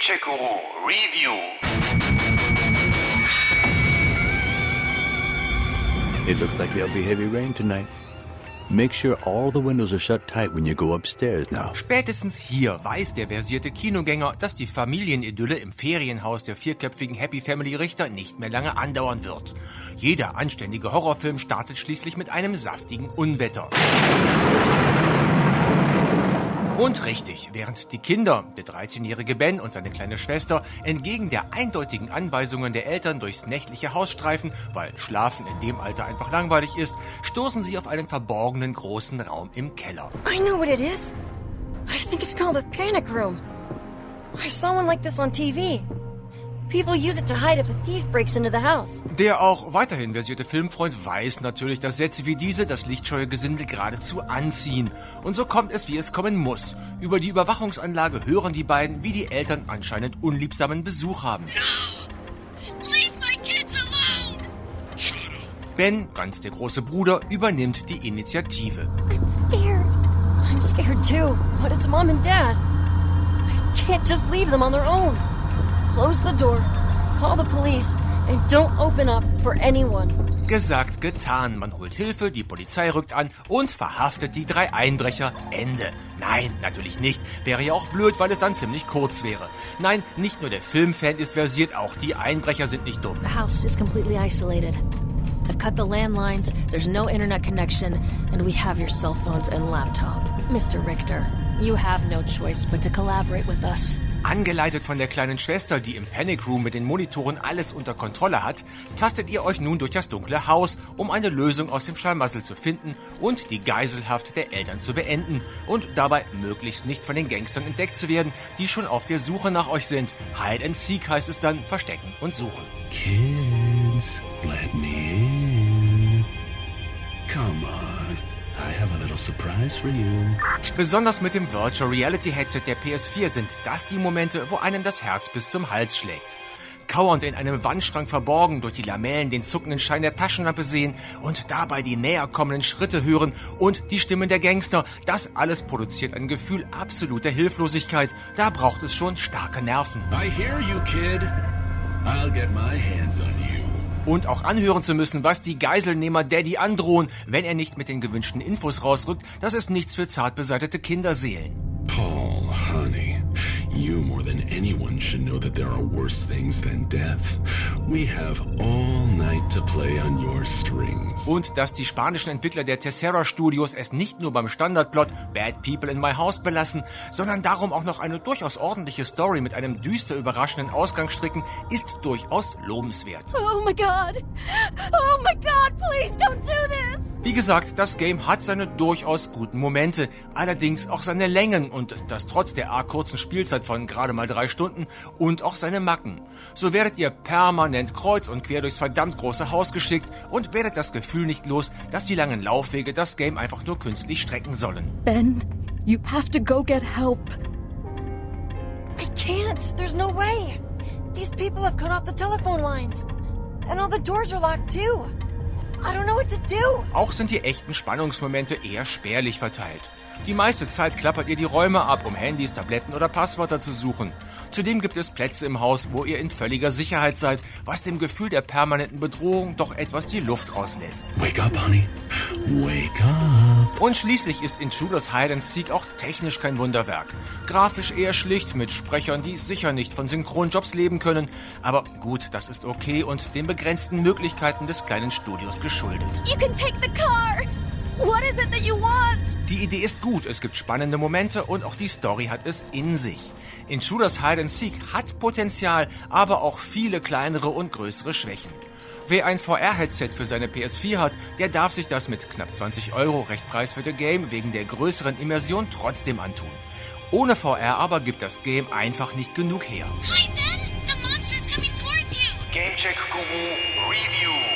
Gamecheck Guru Review. It looks like there'll be heavy rain tonight. Make sure all the windows are shut tight when you go upstairs now. Spätestens hier weiß der versierte Kinogänger, dass die Familienidylle im Ferienhaus der vierköpfigen Happy Family Richter nicht mehr lange andauern wird. Jeder anständige Horrorfilm startet schließlich mit einem saftigen Unwetter. Und richtig, während die Kinder, der 13-jährige Ben und seine kleine Schwester, entgegen der eindeutigen Anweisungen der Eltern durchs nächtliche Haus streifen, weil Schlafen in dem Alter einfach langweilig ist, stoßen sie auf einen verborgenen großen Raum im Keller. I know what it is. I think it's called a panic room. I saw one like this on TV. People use it to hide if a thief breaks into the house. Der auch weiterhin versierte Filmfreund weiß natürlich, dass Sätze wie diese das lichtscheue Gesindel geradezu anziehen. Und so kommt es, wie es kommen muss. Über die Überwachungsanlage hören die beiden, wie die Eltern anscheinend unliebsamen Besuch haben. Leave my kids alone! Ben, ganz der große Bruder, übernimmt die Initiative. I'm scared. I'm scared too. But it's mom and dad. I can't just leave them on their own. Close the door, call the police, and don't open up for anyone. Gesagt, getan. Man holt Hilfe, die Polizei rückt an und verhaftet die drei Einbrecher. Ende. Nein, natürlich nicht. Wäre ja auch blöd, weil es dann ziemlich kurz wäre. Nein, nicht nur der Filmfan ist versiert, auch die Einbrecher sind nicht dumm. The house is completely isolated. I've cut the landlines, there's no internet connection, and we have your cell phones and laptop. Mr. Richter, you have no choice but to collaborate with us. Angeleitet von der kleinen Schwester, die im Panic Room mit den Monitoren alles unter Kontrolle hat, tastet ihr euch nun durch das dunkle Haus, um eine Lösung aus dem Schlamassel zu finden und die Geiselhaft der Eltern zu beenden und dabei möglichst nicht von den Gangstern entdeckt zu werden, die schon auf der Suche nach euch sind. Hide and Seek heißt es dann, verstecken und suchen. Kids, let me in. Come on. Besonders mit dem Virtual Reality Headset der PS4 sind das die Momente, wo einem das Herz bis zum Hals schlägt. Kauernd in einem Wandschrank verborgen, durch die Lamellen den zuckenden Schein der Taschenlampe sehen und dabei die näher kommenden Schritte hören und die Stimmen der Gangster, das alles produziert ein Gefühl absoluter Hilflosigkeit. Da braucht es schon starke Nerven. I hear you, kid. I'll get my hands on you. Und auch anhören zu müssen, was die Geiselnehmer Daddy androhen, wenn er nicht mit den gewünschten Infos rausrückt, das ist nichts für zart beseitete Kinderseelen. Paul, honey, you more than anyone should know that there are worse things than death. We have all night to play on your strings. Und dass die spanischen Entwickler der Tessera Studios es nicht nur beim Standardplot Bad People in My House belassen, sondern darum auch noch eine durchaus ordentliche Story mit einem düster überraschenden Ausgang stricken, ist durchaus lobenswert. Oh my god! Oh my god, please don't do this! Wie gesagt, das Game hat seine durchaus guten Momente, allerdings auch seine Längen und das trotz der arg kurzen Spielzeit von gerade mal drei Stunden und auch seine Macken. So werdet ihr permanent kreuz und quer durchs verdammt große Haus geschickt und werdet das Gefühl nicht los, dass die langen Laufwege das Game einfach nur künstlich strecken sollen. Ben, you have to go get help. I can't. There's no way. These people have cut off the telephone lines. And all the doors are locked too. Auch sind die echten Spannungsmomente eher spärlich verteilt. Die meiste Zeit klappert ihr die Räume ab, um Handys, Tabletten oder Passwörter zu suchen. Zudem gibt es Plätze im Haus, wo ihr in völliger Sicherheit seid, was dem Gefühl der permanenten Bedrohung doch etwas die Luft rauslässt. Wake up, honey. Wake up. Und schließlich ist Intruders Hide and Seek auch technisch kein Wunderwerk. Grafisch eher schlicht mit Sprechern, die sicher nicht von Synchronjobs leben können. Aber gut, das ist okay und den begrenzten Möglichkeiten des kleinen Studios geschuldet. You can take the car! What is it that you want? Die Idee ist gut, es gibt spannende Momente und auch die Story hat es in sich. Intruders Hide and Seek hat Potenzial, aber auch viele kleinere und größere Schwächen. Wer ein VR-Headset für seine PS4 hat, der darf sich das mit knapp 20 Euro recht preiswerte Game wegen der größeren Immersion trotzdem antun. Ohne VR aber gibt das Game einfach nicht genug her. Hi, Ben! The monster's coming towards you! Gamecheck Guru Review.